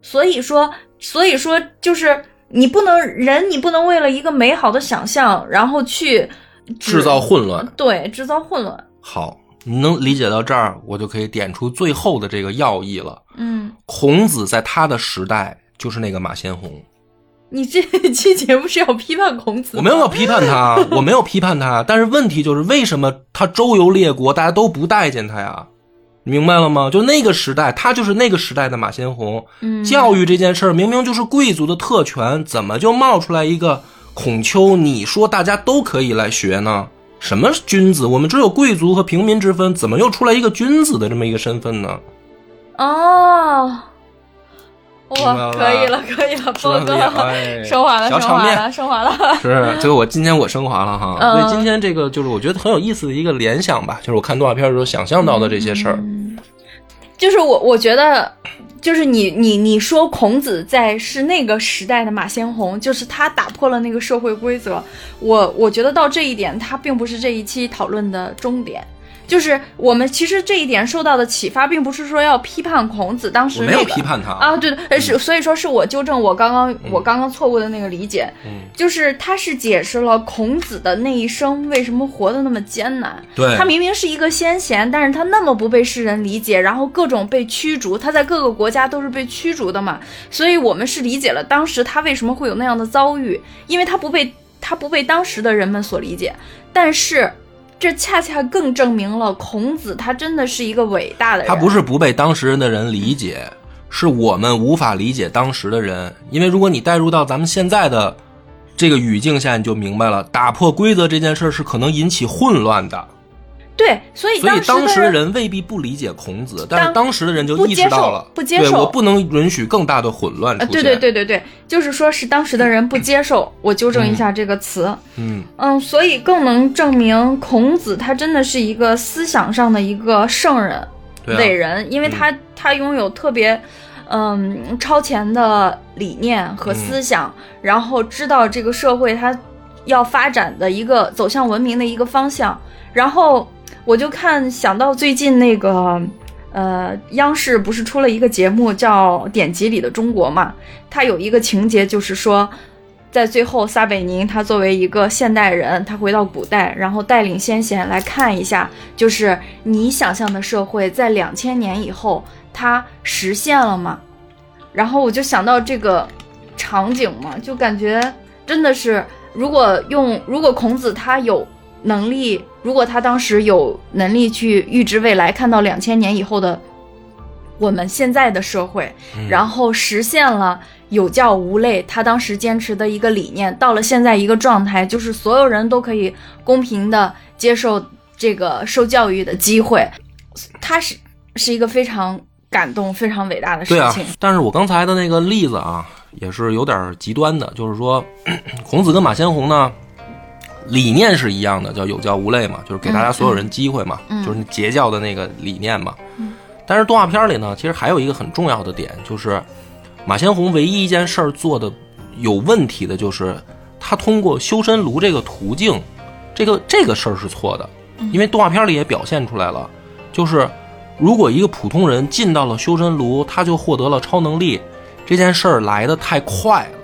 所以说，所以说，就是你不能人，你不能为了一个美好的想象，然后去制造混乱。对制造混乱。好，你能理解到这儿，我就可以点出最后的这个要义了。嗯孔子在他的时代就是那个马先红，你 *laughs* 这期节目是要批判孔子？我没有要批判他，我没有批判他，但是问题就是为什么他周游列国，大家都不待见他呀？你明白了吗？就那个时代，他就是那个时代的马先红。嗯教育这件事儿明明就是贵族的特权，怎么就冒出来一个孔丘？你说大家都可以来学呢？什么君子？我们只有贵族和平民之分，怎么又出来一个君子的这么一个身份呢？哦，哇，可以了，可以了，是不哥，哎升华了，升华了，升华了。*laughs* 是，这个我今天我升华了哈，嗯所以今天这个就是我觉得很有意思的一个联想吧，就是我看动画片的时候想象到的这些事儿。就是我，我觉得，就是你，你，你说孔子在是那个时代的马先红，就是他打破了那个社会规则。我我觉得到这一点，他并不是这一期讨论的终点。就是我们其实这一点受到的启发，并不是说要批判孔子当时我没有批判他。啊，对是所以说是我纠正我刚刚我刚刚错误的那个理解，嗯。就是他是解释了孔子的那一生为什么活得那么艰难。对。他明明是一个先贤，但是他那么不被世人理解，然后各种被驱逐，他在各个国家都是被驱逐的嘛，所以我们是理解了当时他为什么会有那样的遭遇，因为他不被他不被当时的人们所理解，但是。这恰恰更证明了孔子他真的是一个伟大的人。他不是不被当时人的人理解，是我们无法理解当时的人。因为如果你带入到咱们现在的这个语境下，你就明白了，打破规则这件事是可能引起混乱的。对，所以所以当时的人人未必不理解孔子，但是当当时的人就意识到了，不接受对我不能允许更大的混乱出呃，现。对对，对对对，就是说是当时的人不接受，我纠正一下这个词。嗯，嗯，所以更能证明孔子他真的是一个思想上的一个圣人、啊伟人，因为他、他拥有特别嗯超前的理念和思想，然后知道这个社会它要发展的一个走向文明的一个方向。然后我就看想到最近那个。呃，央视不是出了一个节目叫《典籍里的中国》嘛？它有一个情节，就是说，在最后，撒贝宁他作为一个现代人，他回到古代，然后带领先贤来看一下，就是你想象的社会在两千年以后，它实现了吗？然后我就想到这个场景嘛，就感觉真的是，如果用，如果孔子他有能力，如果他当时有能力去预知未来，看到两千年以后的我们现在的社会，然后实现了有教无类，他当时坚持的一个理念，到了现在一个状态，就是所有人都可以公平的接受这个受教育的机会，他是是一个非常感动、非常伟大的事对啊情。。但是我刚才的那个例子啊，也是有点极端的，就是说，*clears throat* 孔子跟马先红呢，理念是一样的，叫有教无类嘛，就是给大家所有人机会嘛，嗯就是截教的那个理念嘛。但是动画片里呢，其实还有一个很重要的点，就是马先红唯一一件事儿做的有问题的，就是他通过修身炉这个途径，这个这个事儿是错的，因为动画片里也表现出来了，就是如果一个普通人进到了修身炉，他就获得了超能力，这件事儿来的太快了。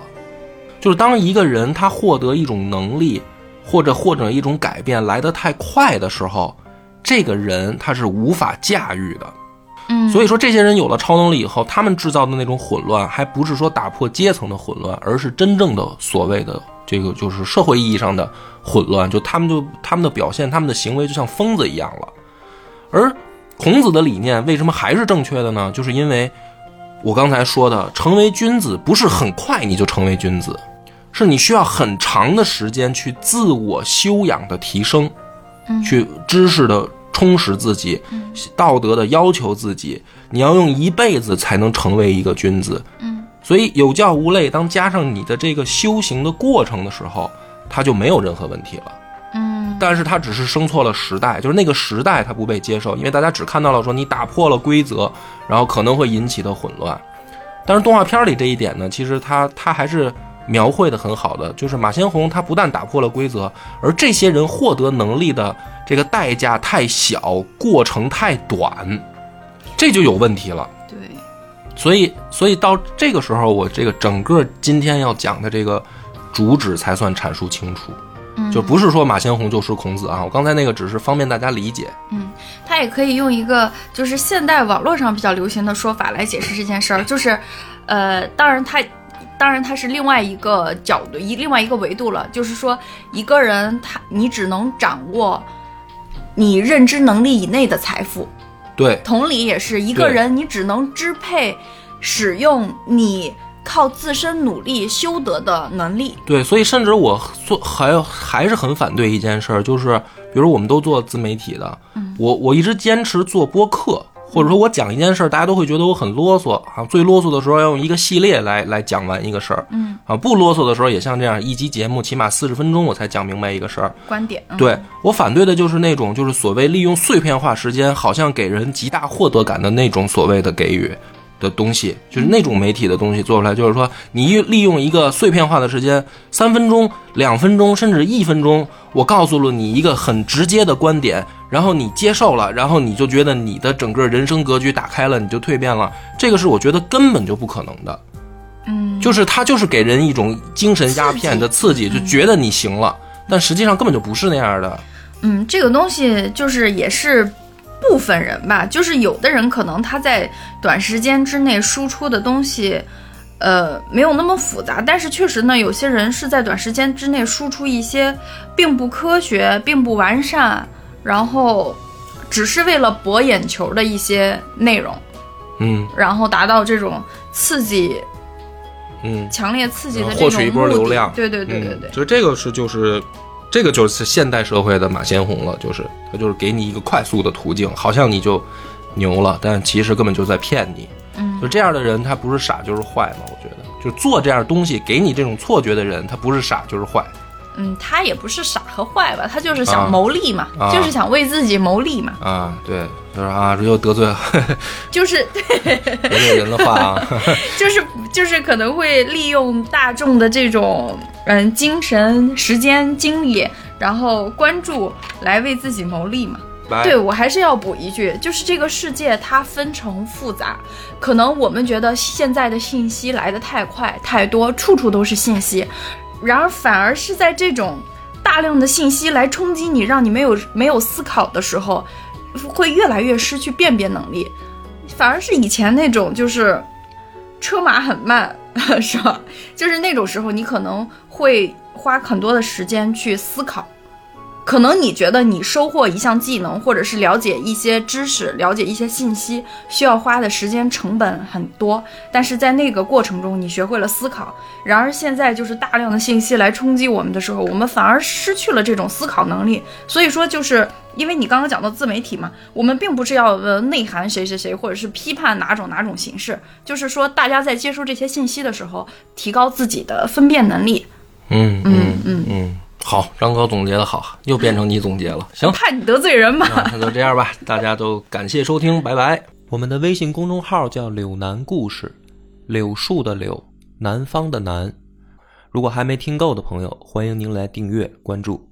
就是当一个人他获得一种能力，或者或者一种改变来得太快的时候，这个人他是无法驾驭的。嗯，所以说，这些人有了超能力以后，他们制造的那种混乱，还不是说打破阶层的混乱，而是真正的所谓的这个就是社会意义上的混乱。就他们就他们的表现，他们的行为就像疯子一样了。而孔子的理念为什么还是正确的呢？就是因为我刚才说的，成为君子不是很快你就成为君子，是你需要很长的时间去自我修养的提升，去知识的充实自己，道德的要求自己，你要用一辈子才能成为一个君子。嗯，所以有教无类，当加上你的这个修行的过程的时候，它就没有任何问题了。嗯但是他只是生错了时代，就是那个时代他不被接受，因为大家只看到了说你打破了规则，然后可能会引起的混乱。但是动画片里这一点呢，其实他他还是描绘的很好的，就是马先红他不但打破了规则，而这些人获得能力的这个代价太小，过程太短，这就有问题了。对，所以，所以到这个时候，我这个整个今天要讲的这个主旨才算阐述清楚，嗯就不是说马先红就是孔子啊。我刚才那个只是方便大家理解。嗯他也可以用一个就是现代网络上比较流行的说法来解释这件事儿，就是，呃，当然他当然它是另外一个角度，一另外一个维度了。就是说，一个人他你只能掌握你认知能力以内的财富，对，同理也是一个人你只能支配使用你靠自身努力修得的能力。对，所以甚至我做还还是很反对一件事儿，就是比如我们都做自媒体的，我我一直坚持做播客，或者说我讲一件事儿，大家都会觉得我很啰嗦啊。最啰嗦的时候要用一个系列来来讲完一个事儿，嗯啊，不啰嗦的时候也像这样一集节目，起码四十分钟我才讲明白一个事儿。观点，嗯、对我反对的就是那种就是所谓利用碎片化时间，好像给人极大获得感的那种所谓的给予的东西，就是那种媒体的东西做出来，就是说你利用一个碎片化的时间，三分钟、两分钟，甚至一分钟，我告诉了你一个很直接的观点，然后你接受了，然后你就觉得你的整个人生格局打开了，你就蜕变了，这个是我觉得根本就不可能的。嗯，就是它就是给人一种精神鸦片的刺激，就觉得你行了，但实际上根本就不是那样的。嗯，这个东西就是也是部分人吧，就是有的人可能他在短时间之内输出的东西，呃，没有那么复杂，但是确实呢，有些人是在短时间之内输出一些并不科学、并不完善，然后只是为了博眼球的一些内容，嗯。然后达到这种刺激、嗯，强烈刺激的然这种后获取一波目的流量。对对对对对嗯，所以这个是就是，这个就是现代社会的马先红了，就是他就是给你一个快速的途径，好像你就牛了，但其实根本就在骗你。嗯就这样的人，他不是傻就是坏嘛？我觉得，就做这样东西给你这种错觉的人，他不是傻就是坏。嗯，他也不是傻和坏吧，他就是啊想谋利嘛，啊就是想为自己谋利嘛，啊，对，就是啊，这又得罪了 *laughs* 就是得罪人的话啊，*laughs* 就是就是可能会利用大众的这种嗯精神、时间、精力，然后关注来为自己谋利嘛。来对我还是要补一句，就是这个世界它分成复杂，可能我们觉得现在的信息来得太快太多，处处都是信息，然而反而是在这种大量的信息来冲击你，让你没有没有思考的时候，会越来越失去辨别能力，反而是以前那种就是车马很慢，*laughs* 是吧？就是那种时候，你可能会花很多的时间去思考。可能你觉得你收获一项技能，或者是了解一些知识、了解一些信息，需要花的时间成本很多，但是在那个过程中，你学会了思考。然而现在就是大量的信息来冲击我们的时候，我们反而失去了这种思考能力。所以说，就是因为你刚刚讲到自媒体嘛，我们并不是要呃内涵谁谁谁，或者是批判哪种哪种形式，就是说大家在接收这些信息的时候，提高自己的分辨能力。嗯嗯嗯，嗯，好，张哥总结的好，又变成你总结了，行，怕你得罪人嘛。那就这样吧，大家都感谢收听，拜拜。我们的微信公众号叫“柳南故事”，柳树的柳，南方的南。如果还没听够的朋友，欢迎您来订阅关注。